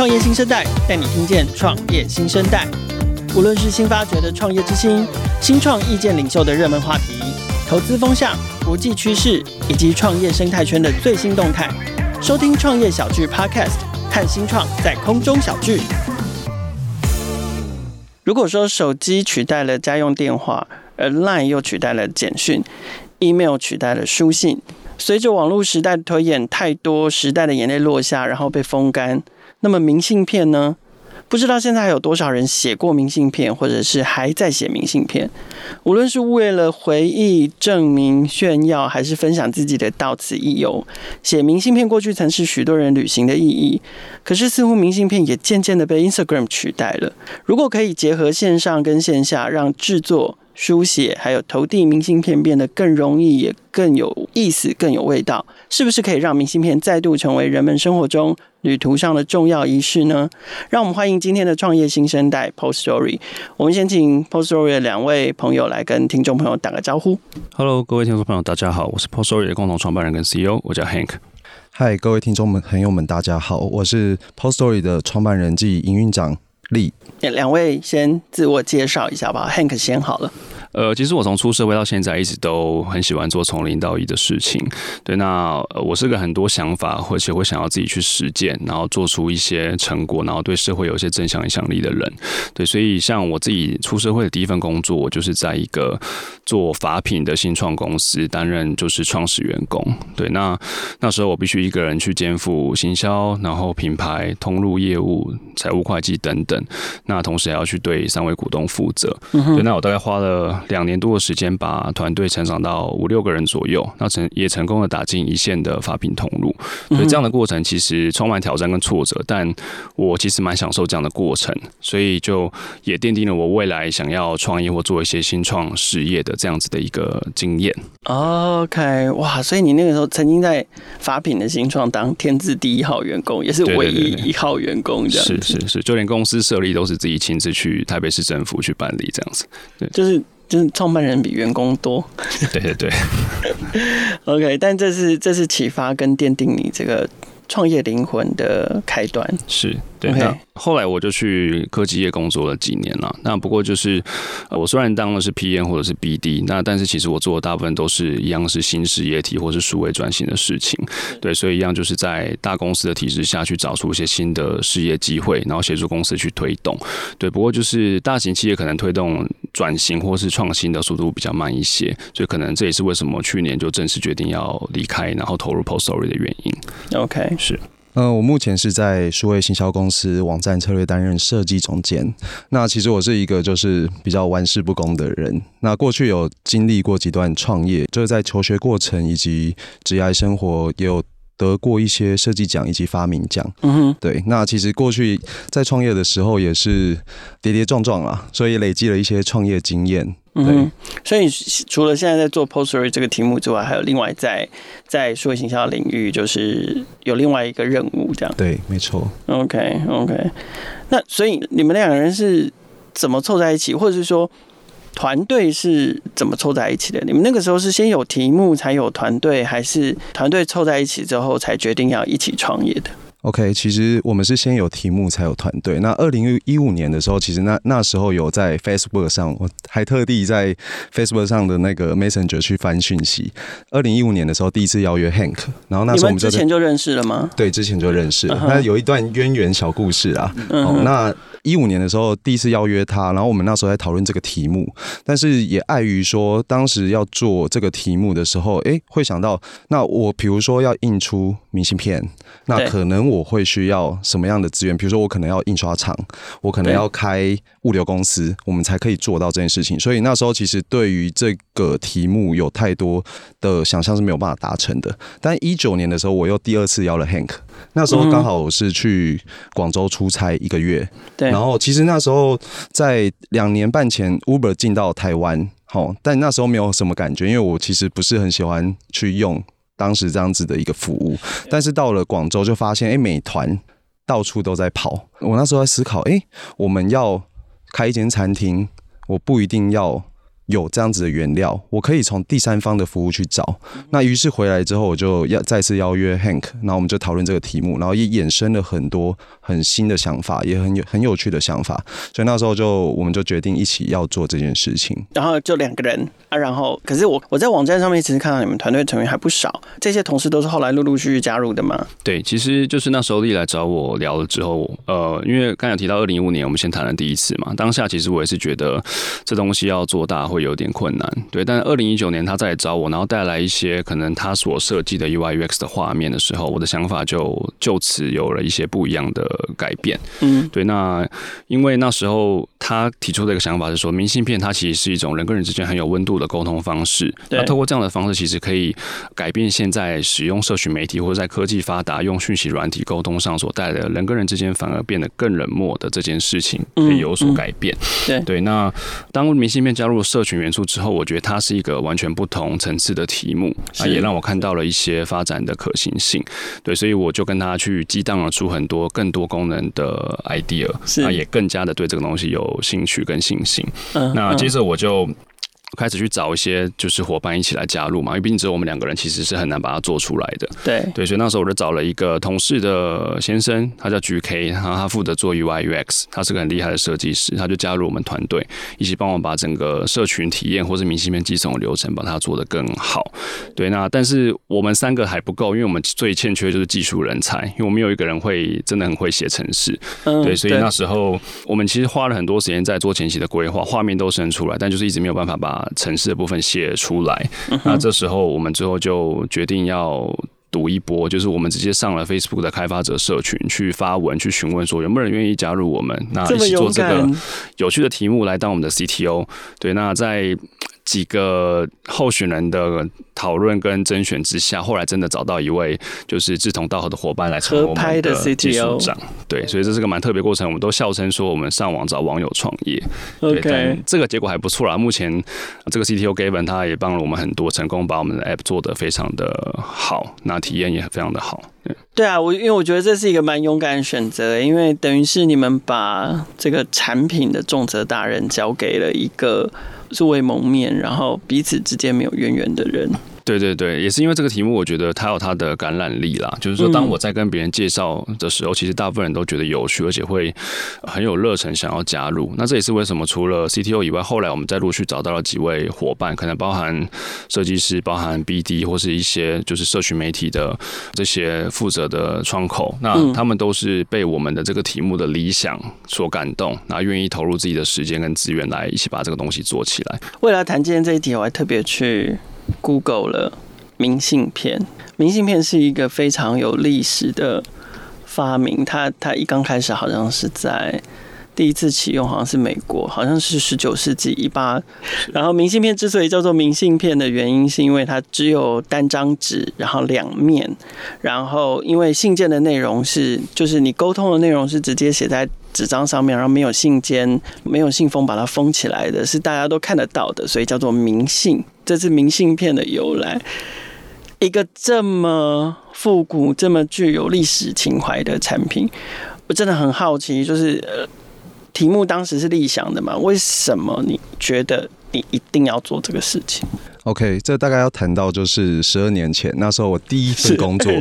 创业新生代带你听见创业新生代，无论是新发掘的创业之星、新创意见领袖的热门话题、投资风向、国际趋势以及创业生态圈的最新动态，收听创业小聚 Podcast，看新创在空中小聚。如果说手机取代了家用电话，而 Line 又取代了简讯，Email 取代了书信。随着网络时代的推演，太多时代的眼泪落下，然后被风干。那么明信片呢？不知道现在还有多少人写过明信片，或者是还在写明信片？无论是为了回忆、证明、炫耀，还是分享自己的到此一游，写明信片过去曾是许多人旅行的意义。可是似乎明信片也渐渐的被 Instagram 取代了。如果可以结合线上跟线下，让制作书写还有投递明信片变得更容易，也更有意思、更有味道，是不是可以让明信片再度成为人们生活中旅途上的重要仪式呢？让我们欢迎今天的创业新生代 Post Story。我们先请 Post Story 的两位朋友来跟听众朋友打个招呼。Hello，各位听众朋友，大家好，我是 Post Story 的共同创办人跟 CEO，我叫 Hank。Hi，各位听众们、朋友们，大家好，我是 Post Story 的创办人暨营运长两位先自我介绍一下吧，Hank 先好了。呃，其实我从出社会到现在，一直都很喜欢做从零到一的事情。对，那我是个很多想法，而且会想要自己去实践，然后做出一些成果，然后对社会有一些正向影响力的人。对，所以像我自己出社会的第一份工作，我就是在一个做法品的新创公司担任就是创始员工。对，那那时候我必须一个人去肩负行销，然后品牌、通路业务、财务会计等等。那同时还要去对三位股东负责。对，那我大概花了。两年多的时间，把团队成长到五六个人左右，那成也成功的打进一线的法品通路。所以这样的过程其实充满挑战跟挫折，但我其实蛮享受这样的过程，所以就也奠定了我未来想要创业或做一些新创事业的这样子的一个经验。OK，哇，所以你那个时候曾经在法品的新创当天字第一号员工，也是唯一一号员工，这样子。是是是，就连公司设立都是自己亲自去台北市政府去办理这样子。对，就是。就是创办人比员工多，对对对，OK，但这是这是启发跟奠定你这个创业灵魂的开端，是。对，那后来我就去科技业工作了几年了。那不过就是，我虽然当的是 PM 或者是 BD，那但是其实我做的大部分都是一样是新事业体或是数位转型的事情。对，所以一样就是在大公司的体制下去找出一些新的事业机会，然后协助公司去推动。对，不过就是大型企业可能推动转型或是创新的速度比较慢一些，所以可能这也是为什么去年就正式决定要离开，然后投入 Postory 的原因。OK，是。呃，我目前是在数位行销公司网站策略担任设计总监。那其实我是一个就是比较玩世不恭的人。那过去有经历过几段创业，就是在求学过程以及职业生活也有得过一些设计奖以及发明奖。嗯哼，对。那其实过去在创业的时候也是跌跌撞撞啊，所以累积了一些创业经验。嗯，所以除了现在在做 Postory 这个题目之外，还有另外在在数位行销领域，就是有另外一个任务，这样。对，没错。OK OK，那所以你们两个人是怎么凑在一起，或者是说团队是怎么凑在一起的？你们那个时候是先有题目才有团队，还是团队凑在一起之后才决定要一起创业的？OK，其实我们是先有题目才有团队。那二零一五年的时候，其实那那时候有在 Facebook 上，我还特地在 Facebook 上的那个 Messenger 去翻讯息。二零一五年的时候，第一次邀约 Hank，然后那时候我们之前就认识了吗？对，之前就认识了。那、uh huh. 有一段渊源小故事啊。Uh huh. 哦，那一五年的时候第一次邀约他，然后我们那时候在讨论这个题目，但是也碍于说当时要做这个题目的时候，哎，会想到那我比如说要印出明信片，那可能。我会需要什么样的资源？比如说，我可能要印刷厂，我可能要开物流公司，我们才可以做到这件事情。所以那时候其实对于这个题目有太多的想象是没有办法达成的。但一九年的时候，我又第二次邀了 Hank，那时候刚好我是去广州出差一个月。对。然后其实那时候在两年半前，Uber 进到台湾，好，但那时候没有什么感觉，因为我其实不是很喜欢去用。当时这样子的一个服务，但是到了广州就发现，哎、欸，美团到处都在跑。我那时候在思考，哎、欸，我们要开一间餐厅，我不一定要有这样子的原料，我可以从第三方的服务去找。那于是回来之后，我就要再次邀约 Hank，然后我们就讨论这个题目，然后也衍生了很多很新的想法，也很有很有趣的想法。所以那时候就我们就决定一起要做这件事情。然后就两个人啊，然后可是我我在网站上面其实看到你们团队成员还不少，这些同事都是后来陆陆续续加入的吗？对，其实就是那时候丽来找我聊了之后，呃，因为刚才提到二零一五年我们先谈了第一次嘛，当下其实我也是觉得这东西要做大会。有点困难，对。但二零一九年他再来找我，然后带来一些可能他所设计的 UI UX 的画面的时候，我的想法就就此有了一些不一样的改变。嗯，对。那因为那时候他提出的一个想法是说，明信片它其实是一种人跟人之间很有温度的沟通方式。那透过这样的方式，其实可以改变现在使用社群媒体或者在科技发达用讯息软体沟通上所带来的人跟人之间反而变得更冷漠的这件事情，可以有所改变。对对。那当明信片加入社群群元素之后，我觉得它是一个完全不同层次的题目，啊，也让我看到了一些发展的可行性。对，所以我就跟他去激荡了出很多更多功能的 idea，啊，也更加的对这个东西有兴趣跟信心。那接着我就。开始去找一些就是伙伴一起来加入嘛，因为毕竟只有我们两个人，其实是很难把它做出来的。对对，所以那时候我就找了一个同事的先生，他叫 GK，然后他负责做 UI UX，他是个很厉害的设计师，他就加入我们团队，一起帮我把整个社群体验或是明信片寄送的流程把它做得更好。对，那但是我们三个还不够，因为我们最欠缺就是技术人才，因为我们有一个人会真的很会写程式。嗯，对，所以那时候我们其实花了很多时间在做前期的规划，画面都生出来，但就是一直没有办法把程式的部分写出来，那这时候我们最后就决定要赌一波，就是我们直接上了 Facebook 的开发者社群去发文，去询问说有没有人愿意加入我们，那一起做这个有趣的题目来当我们的 CTO。对，那在。几个候选人的讨论跟甄选之下，后来真的找到一位就是志同道合的伙伴来成为我们的技术长。对，所以这是个蛮特别过程。我们都笑称说我们上网找网友创业。对，但这个结果还不错啦。目前这个 CTO Gavin 他也帮了我们很多，成功把我们的 App 做得非常的好，那体验也非常的好。对，对啊，我因为我觉得这是一个蛮勇敢的选择，因为等于是你们把这个产品的重责大任交给了一个。素未谋面，然后彼此之间没有渊源的人。对对对，也是因为这个题目，我觉得它有它的感染力啦。就是说，当我在跟别人介绍的时候，其实大部分人都觉得有趣，而且会很有热忱想要加入。那这也是为什么除了 CTO 以外，后来我们再陆续找到了几位伙伴，可能包含设计师、包含 BD 或是一些就是社群媒体的这些负责的窗口。那他们都是被我们的这个题目的理想所感动，然后愿意投入自己的时间跟资源来一起把这个东西做起来。为了谈今天这一题，我还特别去。Google 了明信片，明信片是一个非常有历史的发明。它它一刚开始好像是在第一次启用，好像是美国，好像是十九世纪一八。然后明信片之所以叫做明信片的原因，是因为它只有单张纸，然后两面，然后因为信件的内容是，就是你沟通的内容是直接写在。纸张上面，然后没有信笺，没有信封把它封起来的，是大家都看得到的，所以叫做明信。这是明信片的由来。一个这么复古、这么具有历史情怀的产品，我真的很好奇，就是，题目当时是立想的嘛？为什么你觉得你一定要做这个事情？OK，这大概要谈到就是十二年前，那时候我第一份工作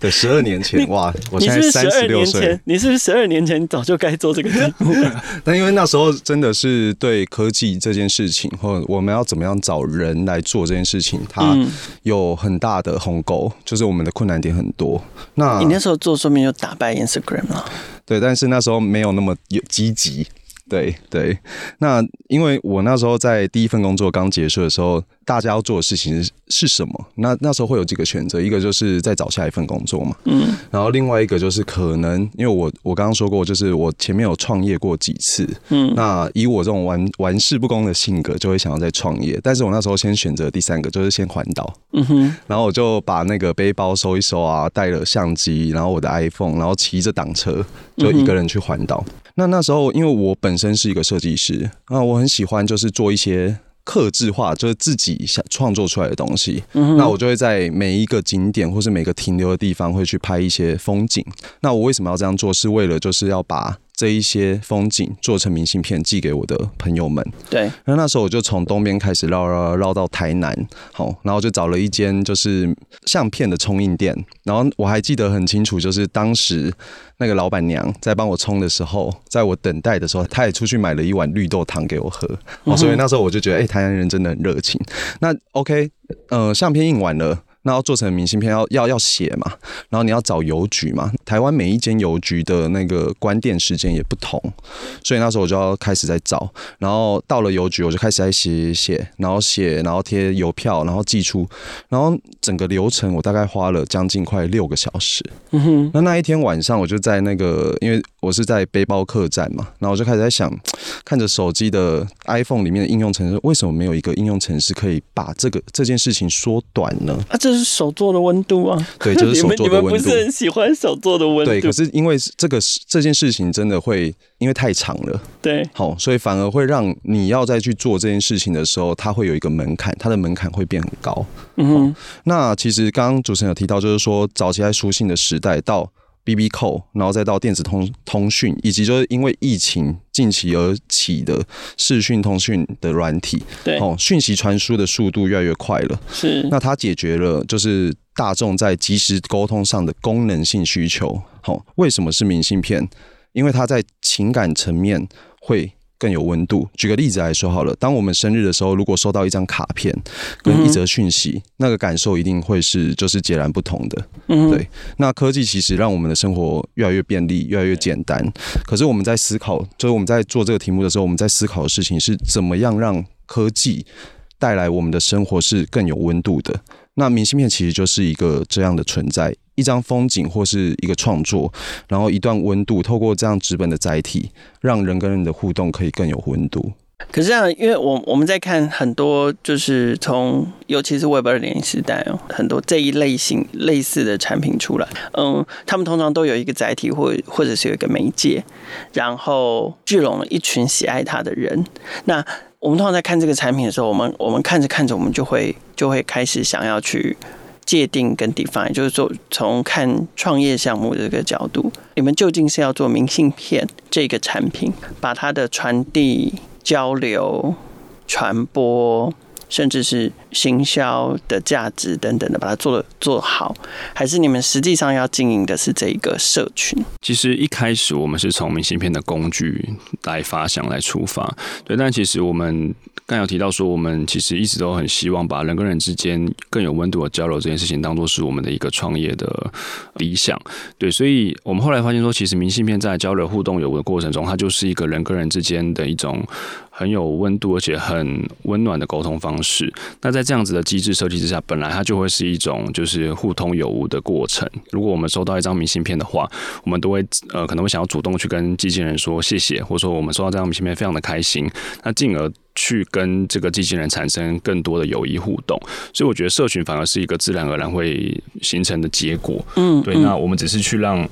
对十二年前，哇！我现在三十六岁，你是不是十二年前早就该做这个题目？但因为那时候真的是对科技这件事情，或者我们要怎么样找人来做这件事情，它有很大的鸿沟，就是我们的困难点很多。那你那时候做，说明就打败 Instagram 了。对，但是那时候没有那么有积极。对对，那因为我那时候在第一份工作刚结束的时候，大家要做的事情是是什么？那那时候会有几个选择，一个就是再找下一份工作嘛，嗯，然后另外一个就是可能，因为我我刚刚说过，就是我前面有创业过几次，嗯，那以我这种玩玩世不恭的性格，就会想要再创业。但是我那时候先选择第三个，就是先环岛，嗯哼，然后我就把那个背包收一收啊，带了相机，然后我的 iPhone，然后骑着挡车，就一个人去环岛。那那时候，因为我本身是一个设计师啊，我很喜欢就是做一些客制化，就是自己想创作出来的东西。那我就会在每一个景点或是每个停留的地方会去拍一些风景。那我为什么要这样做？是为了就是要把这一些风景做成明信片寄给我的朋友们。对，那那时候我就从东边开始绕绕绕到台南，好，然后就找了一间就是相片的冲印店，然后我还记得很清楚，就是当时那个老板娘在帮我冲的时候，在我等待的时候，她也出去买了一碗绿豆汤给我喝，哦，所以那时候我就觉得，哎、欸，台南人真的很热情。那 OK，呃，相片印完了。那要做成明信片要，要要要写嘛，然后你要找邮局嘛。台湾每一间邮局的那个关店时间也不同，所以那时候我就要开始在找。然后到了邮局，我就开始在写写，然后写，然后贴邮票，然后寄出。然后整个流程我大概花了将近快六个小时。嗯哼。那那一天晚上，我就在那个，因为我是在背包客栈嘛，然后我就开始在想，看着手机的 iPhone 里面的应用程式，为什么没有一个应用程式可以把这个这件事情缩短呢？啊，这是手做的温度啊！对，就是手做的 温度。你们不是很喜欢手做的温度？对，可是因为这个这件事情真的会因为太长了，对，好，所以反而会让你要再去做这件事情的时候，它会有一个门槛，它的门槛会变很高。嗯哼，那其实刚刚主持人有提到，就是说早期在书信的时代到。BB Call，然后再到电子通通讯，以及就是因为疫情近期而起的视讯通讯的软体，对，哦，讯息传输的速度越来越快了。是，那它解决了就是大众在即时沟通上的功能性需求。好，为什么是明信片？因为它在情感层面会。更有温度。举个例子来说好了，当我们生日的时候，如果收到一张卡片跟一则讯息，嗯、那个感受一定会是就是截然不同的。嗯，对。那科技其实让我们的生活越来越便利，越来越简单。可是我们在思考，就是我们在做这个题目的时候，我们在思考的事情是怎么样让科技带来我们的生活是更有温度的。那明信片其实就是一个这样的存在。一张风景或是一个创作，然后一段温度，透过这样纸本的载体，让人跟人的互动可以更有温度。可是这样，因为我我们在看很多，就是从尤其是 Web 二点零时代哦，很多这一类型类似的产品出来，嗯，他们通常都有一个载体，或或者是有一个媒介，然后聚拢了一群喜爱它的人。那我们通常在看这个产品的时候，我们我们看着看着，我们就会就会开始想要去。界定跟 define，就是说从看创业项目的这个角度，你们究竟是要做明信片这个产品，把它的传递、交流、传播。甚至是行销的价值等等的，把它做的做好，还是你们实际上要经营的是这一个社群？其实一开始我们是从明信片的工具来发想来出发，对。但其实我们刚有提到说，我们其实一直都很希望把人跟人之间更有温度的交流这件事情，当做是我们的一个创业的理想。对，所以我们后来发现说，其实明信片在交流互动有的过程中，它就是一个人跟人之间的一种。很有温度而且很温暖的沟通方式。那在这样子的机制设计之下，本来它就会是一种就是互通有无的过程。如果我们收到一张明信片的话，我们都会呃可能会想要主动去跟寄件人说谢谢，或者说我们收到这张明信片非常的开心，那进而去跟这个寄件人产生更多的友谊互动。所以我觉得社群反而是一个自然而然会形成的结果。嗯，对。那我们只是去让。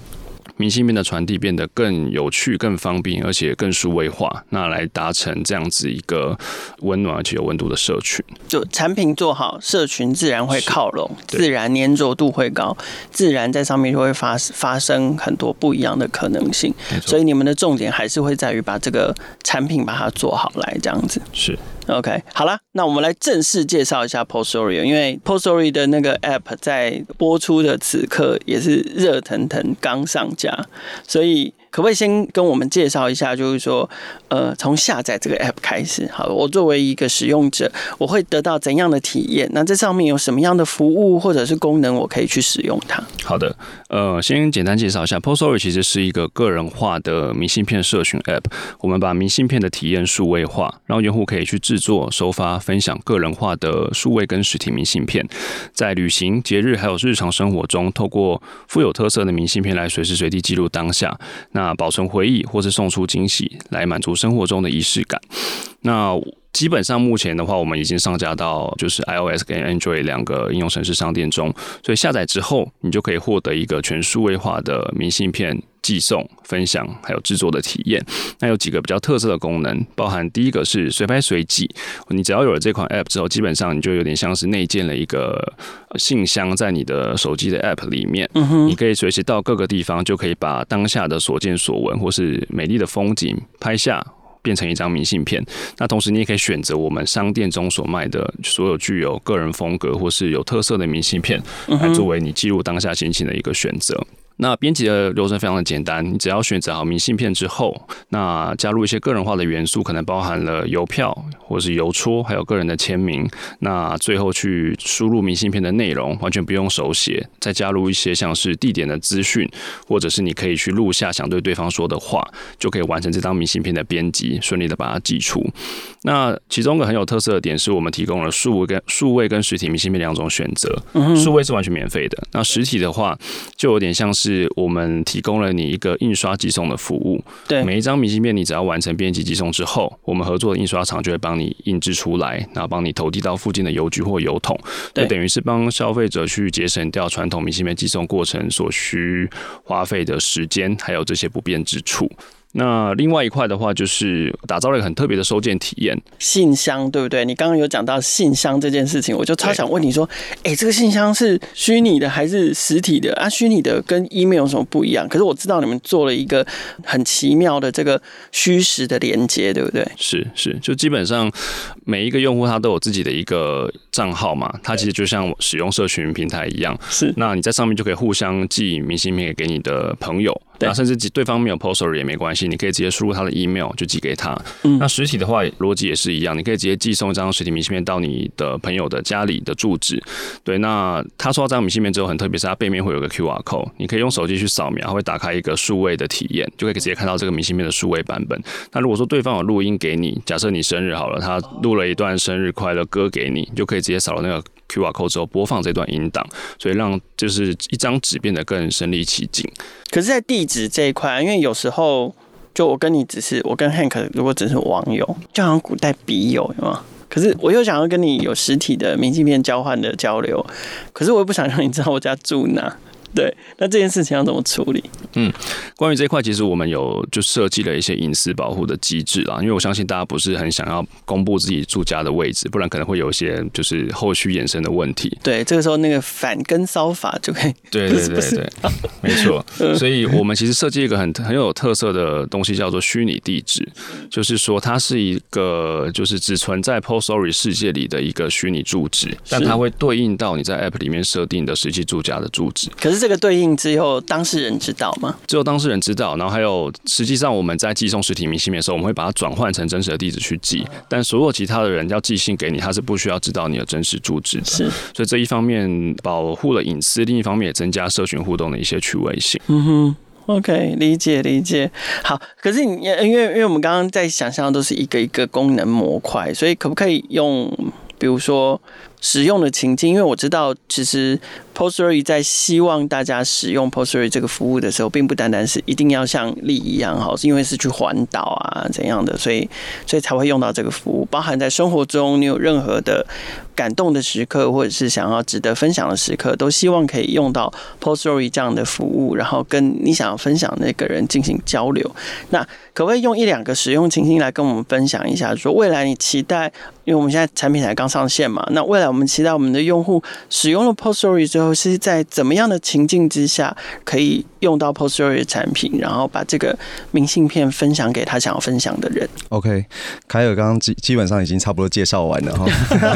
明信片的传递变得更有趣、更方便，而且更数位化，那来达成这样子一个温暖而且有温度的社群。就产品做好，社群自然会靠拢，自然粘着度会高，自然在上面就会发发生很多不一样的可能性。所以你们的重点还是会在于把这个产品把它做好来，这样子是。OK，好了，那我们来正式介绍一下 Postory，因为 Postory 的那个 App 在播出的此刻也是热腾腾刚上架，所以。可不可以先跟我们介绍一下，就是说，呃，从下载这个 app 开始，好，我作为一个使用者，我会得到怎样的体验？那这上面有什么样的服务或者是功能，我可以去使用它？好的，呃，先简单介绍一下，Postory 其实是一个个人化的明信片社群 app。我们把明信片的体验数位化，让用户可以去制作、收发、分享个人化的数位跟实体明信片，在旅行、节日还有日常生活中，透过富有特色的明信片来随时随地记录当下。那啊保存回忆，或是送出惊喜，来满足生活中的仪式感。那基本上目前的话，我们已经上架到就是 iOS 跟 Android 两个应用程式商店中，所以下载之后，你就可以获得一个全数位化的明信片寄送、分享，还有制作的体验。那有几个比较特色的功能，包含第一个是随拍随寄。你只要有了这款 App 之后，基本上你就有点像是内建了一个信箱在你的手机的 App 里面。嗯，你可以随时到各个地方，就可以把当下的所见所闻或是美丽的风景拍下。变成一张明信片，那同时你也可以选择我们商店中所卖的所有具有个人风格或是有特色的明信片，来作为你记录当下心情的一个选择。那编辑的流程非常的简单，你只要选择好明信片之后，那加入一些个人化的元素，可能包含了邮票或是邮戳，还有个人的签名。那最后去输入明信片的内容，完全不用手写，再加入一些像是地点的资讯，或者是你可以去录下想对对方说的话，就可以完成这张明信片的编辑，顺利的把它寄出。那其中一个很有特色的点是我们提供了数位跟数位跟实体明信片两种选择，数位是完全免费的，那实体的话就有点像是。是我们提供了你一个印刷寄送的服务。对，每一张明信片，你只要完成编辑寄送之后，我们合作的印刷厂就会帮你印制出来，然后帮你投递到附近的邮局或邮筒。对，等于是帮消费者去节省掉传统明信片寄送过程所需花费的时间，还有这些不便之处。那另外一块的话，就是打造了一个很特别的收件体验，信箱，对不对？你刚刚有讲到信箱这件事情，我就超想问你说，哎、欸，这个信箱是虚拟的还是实体的啊？虚拟的跟 email 有什么不一样？可是我知道你们做了一个很奇妙的这个虚实的连接，对不对？是是，就基本上每一个用户他都有自己的一个账号嘛，他其实就像使用社群平台一样，是。那你在上面就可以互相寄明信片给你的朋友。那甚至对方没有 poster 也没关系，你可以直接输入他的 email 就寄给他。嗯，那实体的话逻辑也是一样，你可以直接寄送一张实体明信片到你的朋友的家里的住址。对，那他收到这张明信片之后，很特别是它背面会有个 QR code，你可以用手机去扫描，会打开一个数位的体验，就可以直接看到这个明信片的数位版本。那如果说对方有录音给你，假设你生日好了，他录了一段生日快乐歌给你你，就可以直接扫了那个 QR code 之后播放这段音档，所以让就是一张纸变得更身临其境。可是，在地址这一块，因为有时候就我跟你只是我跟 Hank 如果只是网友，就好像古代笔友，有吗？可是我又想要跟你有实体的明信片交换的交流，可是我又不想让你知道我家住哪。对，那这件事情要怎么处理？嗯，关于这一块，其实我们有就设计了一些隐私保护的机制啦。因为我相信大家不是很想要公布自己住家的位置，不然可能会有一些就是后续衍生的问题。对，这个时候那个反跟骚法就可以。对对对对，没错。所以我们其实设计一个很很有特色的东西，叫做虚拟地址，就是说它是一个就是只存在 PostStory 世界里的一个虚拟住址，但它会对应到你在 App 里面设定的实际住家的住址。可是。这个对应只有当事人知道吗？只有当事人知道，然后还有，实际上我们在寄送实体明信片的时候，我们会把它转换成真实的地址去寄，但所有其他的人要寄信给你，他是不需要知道你的真实住址的。是，所以这一方面保护了隐私，另一方面也增加社群互动的一些趣味性。嗯哼，OK，理解理解。好，可是你因为因为我们刚刚在想象的都是一个一个功能模块，所以可不可以用，比如说使用的情境？因为我知道其实。Postory 在希望大家使用 Postory 这个服务的时候，并不单单是一定要像力一样好，是因为是去环岛啊怎样的，所以所以才会用到这个服务。包含在生活中，你有任何的感动的时刻，或者是想要值得分享的时刻，都希望可以用到 Postory 这样的服务，然后跟你想要分享那个人进行交流。那可不可以用一两个使用情境来跟我们分享一下？说未来你期待，因为我们现在产品才刚上线嘛，那未来们期待我们的用户使用了 Postory 之后。是在怎么样的情境之下可以用到 PostStory 的产品，然后把这个明信片分享给他想要分享的人？OK，凯尔刚刚基基本上已经差不多介绍完了哈。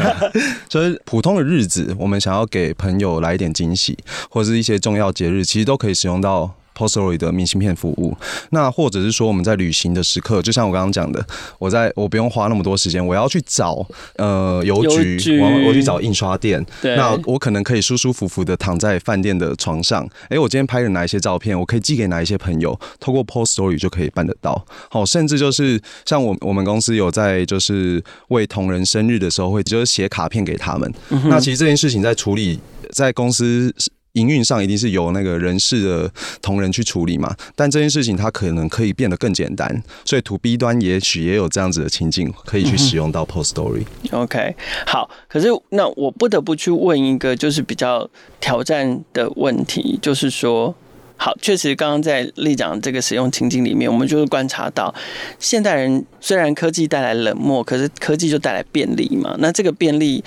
所以普通的日子，我们想要给朋友来一点惊喜，或者是一些重要节日，其实都可以使用到。PostStory 的明信片服务，那或者是说我们在旅行的时刻，就像我刚刚讲的，我在我不用花那么多时间，我要去找呃邮局，局我我去找印刷店，那我可能可以舒舒服服的躺在饭店的床上，哎、欸，我今天拍了哪一些照片，我可以寄给哪一些朋友，透过 PostStory 就可以办得到。好，甚至就是像我我们公司有在就是为同仁生日的时候，会就是写卡片给他们。嗯、那其实这件事情在处理在公司。营运上一定是由那个人事的同仁去处理嘛，但这件事情它可能可以变得更简单，所以 To B 端也许也有这样子的情境可以去使用到 PostStory。OK，好，可是那我不得不去问一个就是比较挑战的问题，就是说。好，确实，刚刚在丽讲这个使用情境里面，我们就是观察到，现代人虽然科技带来冷漠，可是科技就带来便利嘛。那这个便利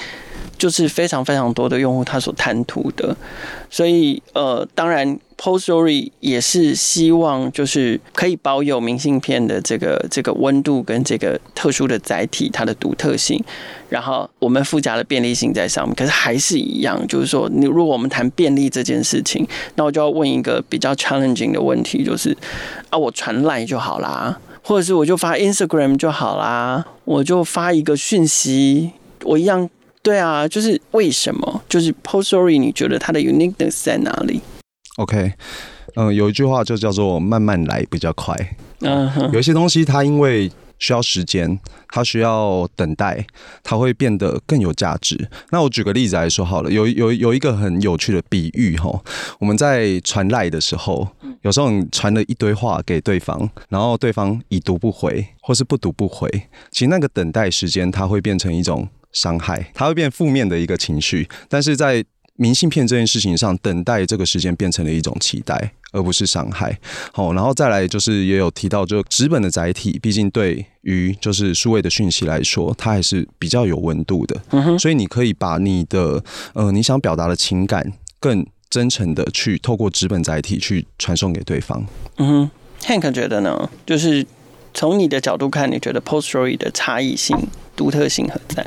就是非常非常多的用户他所贪图的，所以呃，当然。Post Story 也是希望就是可以保有明信片的这个这个温度跟这个特殊的载体它的独特性，然后我们附加的便利性在上面。可是还是一样，就是说，你如果我们谈便利这件事情，那我就要问一个比较 challenging 的问题，就是啊，我传 Line 就好啦，或者是我就发 Instagram 就好啦，我就发一个讯息，我一样对啊，就是为什么？就是 Postory 你觉得它的 uniqueness 在哪里？OK，嗯，有一句话就叫做“慢慢来比较快”。嗯哼，有一些东西它因为需要时间，它需要等待，它会变得更有价值。那我举个例子来说好了，有有有一个很有趣的比喻哈，我们在传赖的时候，有时候你传了一堆话给对方，然后对方已读不回，或是不读不回，其实那个等待时间它会变成一种伤害，它会变负面的一个情绪，但是在明信片这件事情上，等待这个时间变成了一种期待，而不是伤害。好，然后再来就是也有提到，就纸本的载体，毕竟对于就是数位的讯息来说，它还是比较有温度的。嗯哼，所以你可以把你的呃你想表达的情感更真诚的去透过纸本载体去传送给对方。嗯哼，Hank 觉得呢？就是从你的角度看，你觉得 Postory 的差异性、独特性何在？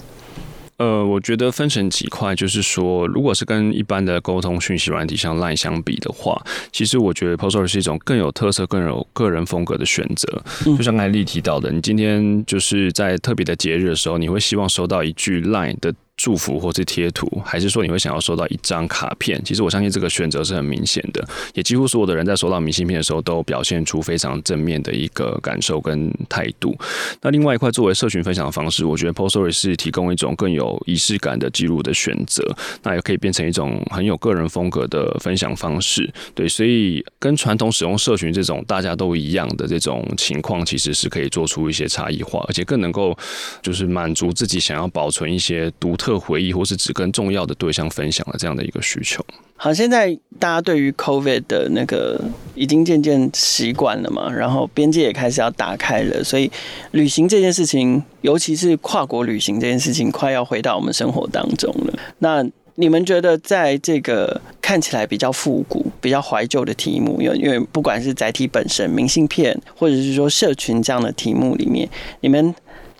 呃，我觉得分成几块，就是说，如果是跟一般的沟通讯息软体像 Line 相比的话，其实我觉得 Postory 是一种更有特色、更有个人风格的选择。就像刚才丽提到的，你今天就是在特别的节日的时候，你会希望收到一句 Line 的。祝福或是贴图，还是说你会想要收到一张卡片？其实我相信这个选择是很明显的，也几乎所有的人在收到明信片的时候都表现出非常正面的一个感受跟态度。那另外一块作为社群分享的方式，我觉得 Postory 是提供一种更有仪式感的记录的选择，那也可以变成一种很有个人风格的分享方式。对，所以跟传统使用社群这种大家都一样的这种情况，其实是可以做出一些差异化，而且更能够就是满足自己想要保存一些独特。特回忆，或是只跟重要的对象分享的这样的一个需求。好，现在大家对于 COVID 的那个已经渐渐习惯了嘛，然后边界也开始要打开了，所以旅行这件事情，尤其是跨国旅行这件事情，快要回到我们生活当中了。那你们觉得，在这个看起来比较复古、比较怀旧的题目，因为因为不管是载体本身、明信片，或者是说社群这样的题目里面，你们。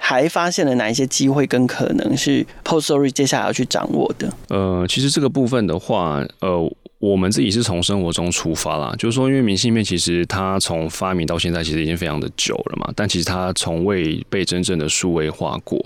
还发现了哪一些机会跟可能是 Postory 接下来要去掌握的？呃，其实这个部分的话，呃。我们自己是从生活中出发啦，就是说，因为明信片其实它从发明到现在其实已经非常的久了嘛，但其实它从未被真正的数位化过，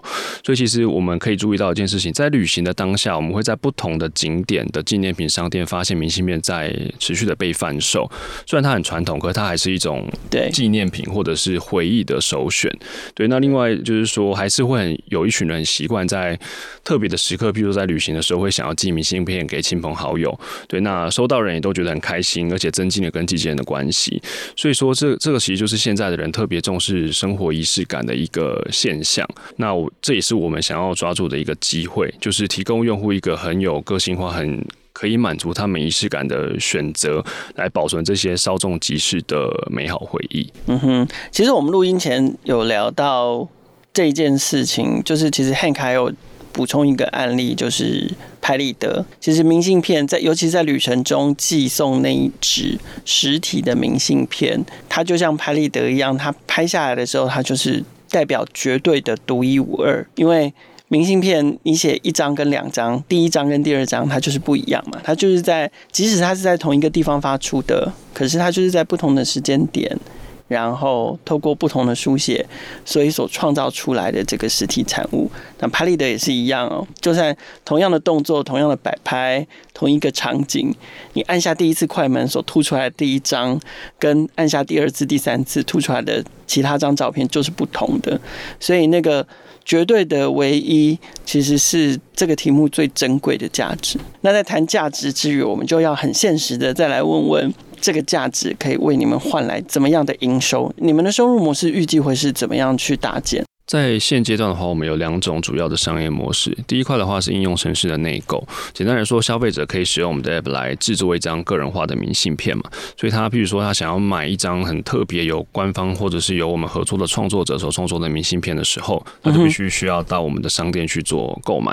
所以其实我们可以注意到一件事情，在旅行的当下，我们会在不同的景点的纪念品商店发现明信片在持续的被贩售，虽然它很传统，可是它还是一种对纪念品或者是回忆的首选。对，那另外就是说，还是会很有一群人习惯在特别的时刻，譬如在旅行的时候，会想要寄明信片给亲朋好友。对，那收到人也都觉得很开心，而且增进了跟寄件人的关系。所以说，这这个其实就是现在的人特别重视生活仪式感的一个现象。那我这也是我们想要抓住的一个机会，就是提供用户一个很有个性化、很可以满足他们仪式感的选择，来保存这些稍纵即逝的美好回忆。嗯哼，其实我们录音前有聊到这件事情，就是其实 Hank 还有。补充一个案例，就是拍立得。其实明信片在，尤其在旅程中寄送那一纸实体的明信片，它就像拍立得一样，它拍下来的时候，它就是代表绝对的独一无二。因为明信片你写一张跟两张，第一张跟第二张它就是不一样嘛，它就是在即使它是在同一个地方发出的，可是它就是在不同的时间点。然后透过不同的书写，所以所创造出来的这个实体产物，那拍立得也是一样哦。就算同样的动作、同样的摆拍、同一个场景，你按下第一次快门所吐出来的第一张，跟按下第二次、第三次吐出来的其他张照片就是不同的。所以那个绝对的唯一，其实是这个题目最珍贵的价值。那在谈价值之余，我们就要很现实的再来问问。这个价值可以为你们换来怎么样的营收？你们的收入模式预计会是怎么样去搭建？在现阶段的话，我们有两种主要的商业模式。第一块的话是应用程式的内购，简单来说，消费者可以使用我们的 App 来制作一张个人化的明信片嘛。所以他，譬如说他想要买一张很特别有官方或者是由我们合作的创作者所创作的明信片的时候，他就必须需要到我们的商店去做购买。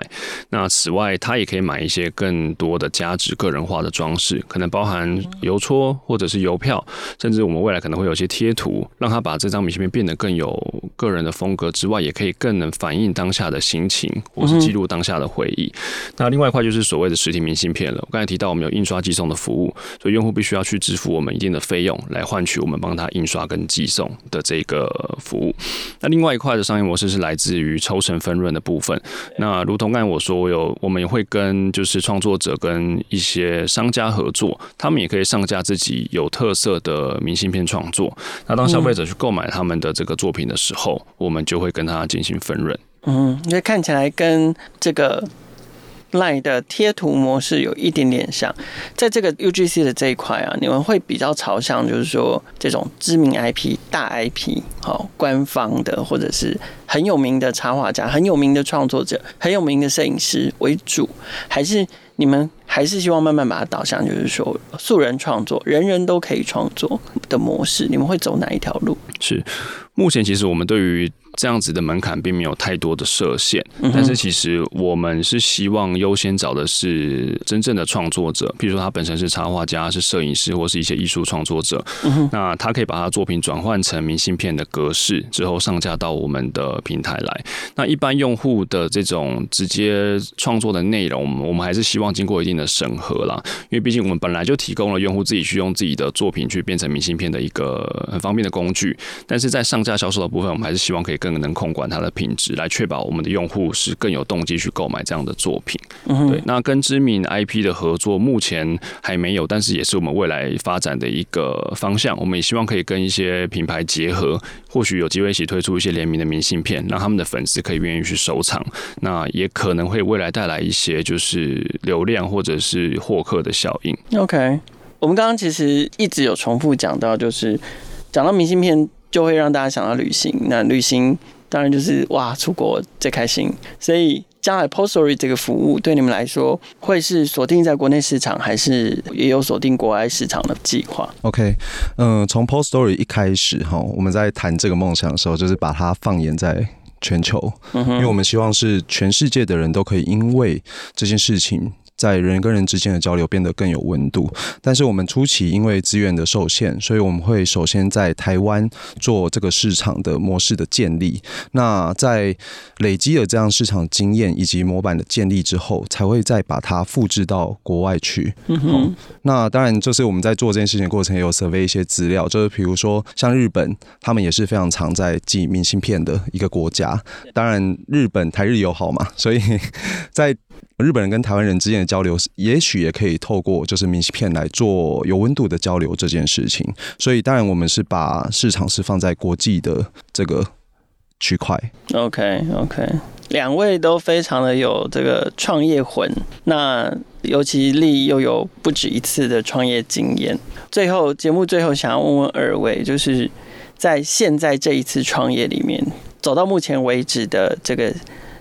那此外，他也可以买一些更多的价值个人化的装饰，可能包含邮戳或者是邮票，甚至我们未来可能会有一些贴图，让他把这张明信片变得更有个人的风格。之外，也可以更能反映当下的心情，或是记录当下的回忆。那另外一块就是所谓的实体明信片了。我刚才提到，我们有印刷寄送的服务，所以用户必须要去支付我们一定的费用，来换取我们帮他印刷跟寄送的这个服务。那另外一块的商业模式是来自于抽成分润的部分。那如同刚才我说，我有我们也会跟就是创作者跟一些商家合作，他们也可以上架自己有特色的明信片创作。那当消费者去购买他们的这个作品的时候，我们就会。跟他进行分润，嗯，因为看起来跟这个 LINE 的贴图模式有一点点像，在这个 UGC 的这一块啊，你们会比较朝向就是说这种知名 IP、大 IP，好，官方的或者是很有名的插画家、很有名的创作者、很有名的摄影师为主，还是你们还是希望慢慢把它导向就是说素人创作，人人都可以创作的模式？你们会走哪一条路？是目前其实我们对于这样子的门槛并没有太多的设限，但是其实我们是希望优先找的是真正的创作者，譬如说他本身是插画家、是摄影师或是一些艺术创作者，那他可以把他作品转换成明信片的格式之后上架到我们的平台来。那一般用户的这种直接创作的内容，我们还是希望经过一定的审核啦，因为毕竟我们本来就提供了用户自己去用自己的作品去变成明信片的一个很方便的工具，但是在上架销售的部分，我们还是希望可以。更能控管它的品质，来确保我们的用户是更有动机去购买这样的作品。对，那跟知名 IP 的合作目前还没有，但是也是我们未来发展的一个方向。我们也希望可以跟一些品牌结合，或许有机会一起推出一些联名的明信片，让他们的粉丝可以愿意去收藏。那也可能会未来带来一些就是流量或者是获客的效应。OK，我们刚刚其实一直有重复讲到，就是讲到明信片。就会让大家想到旅行，那旅行当然就是哇，出国最开心。所以将来 Postory 这个服务对你们来说，会是锁定在国内市场，还是也有锁定国外市场的计划？OK，嗯、呃，从 Postory 一开始哈，我们在谈这个梦想的时候，就是把它放眼在全球，因为我们希望是全世界的人都可以因为这件事情。在人跟人之间的交流变得更有温度，但是我们初期因为资源的受限，所以我们会首先在台湾做这个市场的模式的建立。那在累积了这样市场经验以及模板的建立之后，才会再把它复制到国外去。嗯哼。那当然，就是我们在做这件事情的过程也有 survey 一些资料，就是比如说像日本，他们也是非常常在寄明信片的一个国家。当然，日本台日友好嘛，所以 在。日本人跟台湾人之间的交流，也许也可以透过就是明信片来做有温度的交流这件事情。所以，当然我们是把市场是放在国际的这个区块。OK，OK，两位都非常的有这个创业魂。那尤其力又有不止一次的创业经验。最后，节目最后想要问问二位，就是在现在这一次创业里面，走到目前为止的这个。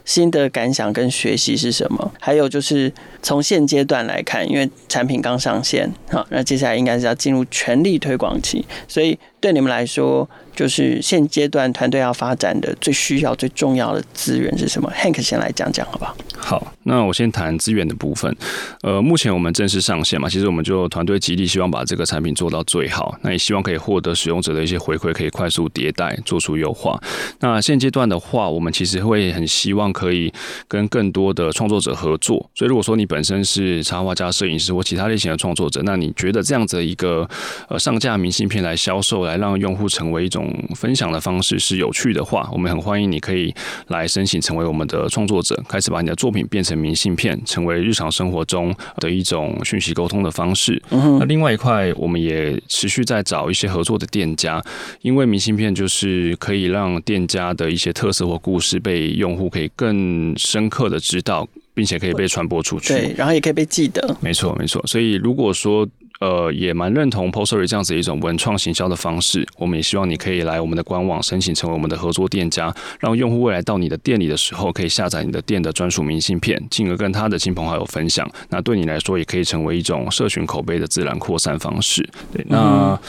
新的感想跟学习是什么？还有就是从现阶段来看，因为产品刚上线，好，那接下来应该是要进入全力推广期，所以对你们来说，就是现阶段团队要发展的最需要、最重要的资源是什么？Hank 先来讲讲，好不好？好，那我先谈资源的部分。呃，目前我们正式上线嘛，其实我们就团队极力希望把这个产品做到最好，那也希望可以获得使用者的一些回馈，可以快速迭代，做出优化。那现阶段的话，我们其实会很希望可以跟更多的创作者合作。所以，如果说你本身是插画家、摄影师或其他类型的创作者，那你觉得这样子的一个呃上架明信片来销售，来让用户成为一种分享的方式是有趣的话，我们很欢迎你可以来申请成为我们的创作者，开始把你的作品变成明信片，成为日常生活中的一种讯息沟通的方式。那另外一块，我们也持续在找一些合作的店家，因为明信片就是可以让店家的一些特色或故事被用户可以更深刻的知道，并且可以被传播出去。对，然后也可以被记得。没错，没错。所以如果说呃也蛮认同 Postory 这样子一种文创行销的方式。我们也希望你可以来我们的官网申请成为我们的合作店家，让用户未来到你的店里的时候，可以下载你的店的专属明信片，进而跟他的亲朋好友分享。那对你来说，也可以成为一种社群口碑的自然扩散方式。对，那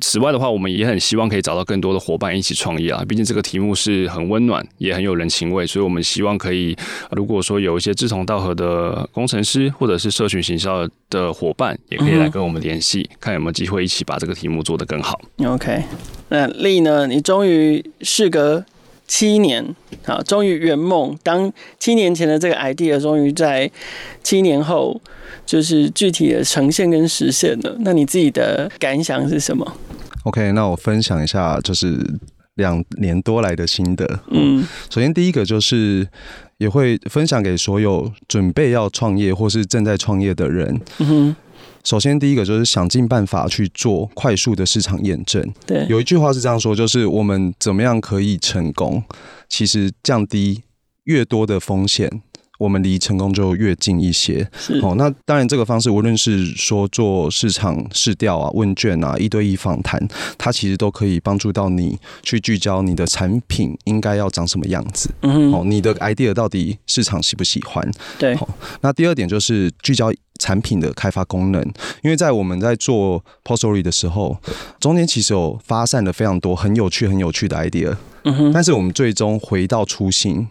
此外的话，我们也很希望可以找到更多的伙伴一起创业啊。毕竟这个题目是很温暖，也很有人情味，所以我们希望可以，如果说有一些志同道合的工程师或者是社群行销的伙伴，也可以来跟我们联系，嗯、看有没有机会一起把这个题目做得更好。OK，那丽呢？你终于事隔七年，好，终于圆梦，当七年前的这个 idea 终于在七年后就是具体的呈现跟实现了。那你自己的感想是什么？OK，那我分享一下，就是两年多来的心得。嗯，首先第一个就是。也会分享给所有准备要创业或是正在创业的人。嗯哼，首先第一个就是想尽办法去做快速的市场验证。对，有一句话是这样说，就是我们怎么样可以成功？其实降低越多的风险。我们离成功就越近一些。是哦，那当然这个方式，无论是说做市场试调啊、问卷啊、一对一访谈，它其实都可以帮助到你去聚焦你的产品应该要长什么样子。嗯，哦，你的 idea 到底市场喜不喜欢？对。好，那第二点就是聚焦产品的开发功能，因为在我们在做 Postory 的时候，中间其实有发散了非常多很有趣、很有趣的 idea。嗯哼。但是我们最终回到初心。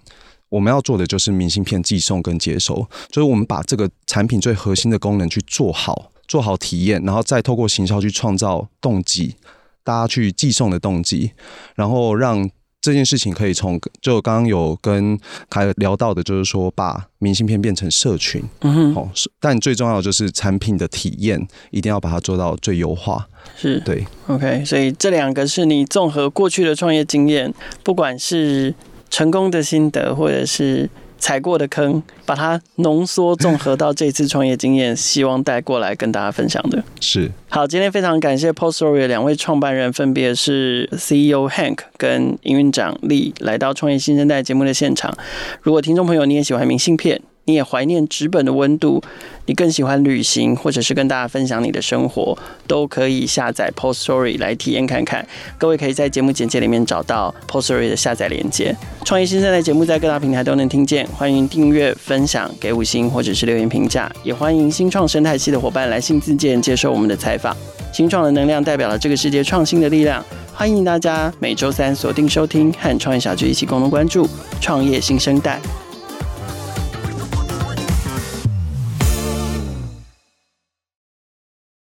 我们要做的就是明信片寄送跟接收，就是我们把这个产品最核心的功能去做好，做好体验，然后再透过行销去创造动机，大家去寄送的动机，然后让这件事情可以从就刚刚有跟凯聊到的，就是说把明信片变成社群，嗯哼，好，但最重要的就是产品的体验一定要把它做到最优化，是对，OK，所以这两个是你综合过去的创业经验，不管是。成功的心得，或者是踩过的坑，把它浓缩综合到这次创业经验，希望带过来跟大家分享的。是好，今天非常感谢 Postory 的两位创办人，分别是 CEO Hank 跟营运长 Lee 来到创业新生代节目的现场。如果听众朋友你也喜欢明信片，你也怀念纸本的温度，你更喜欢旅行，或者是跟大家分享你的生活，都可以下载 Post Story 来体验看看。各位可以在节目简介里面找到 Postory 的下载链接。创业新生代节目在各大平台都能听见，欢迎订阅、分享、给五星或者是留言评价，也欢迎新创生态系的伙伴来信自荐接受我们的采访。新创的能量代表了这个世界创新的力量，欢迎大家每周三锁定收听，和创业小聚一起共同关注创业新生代。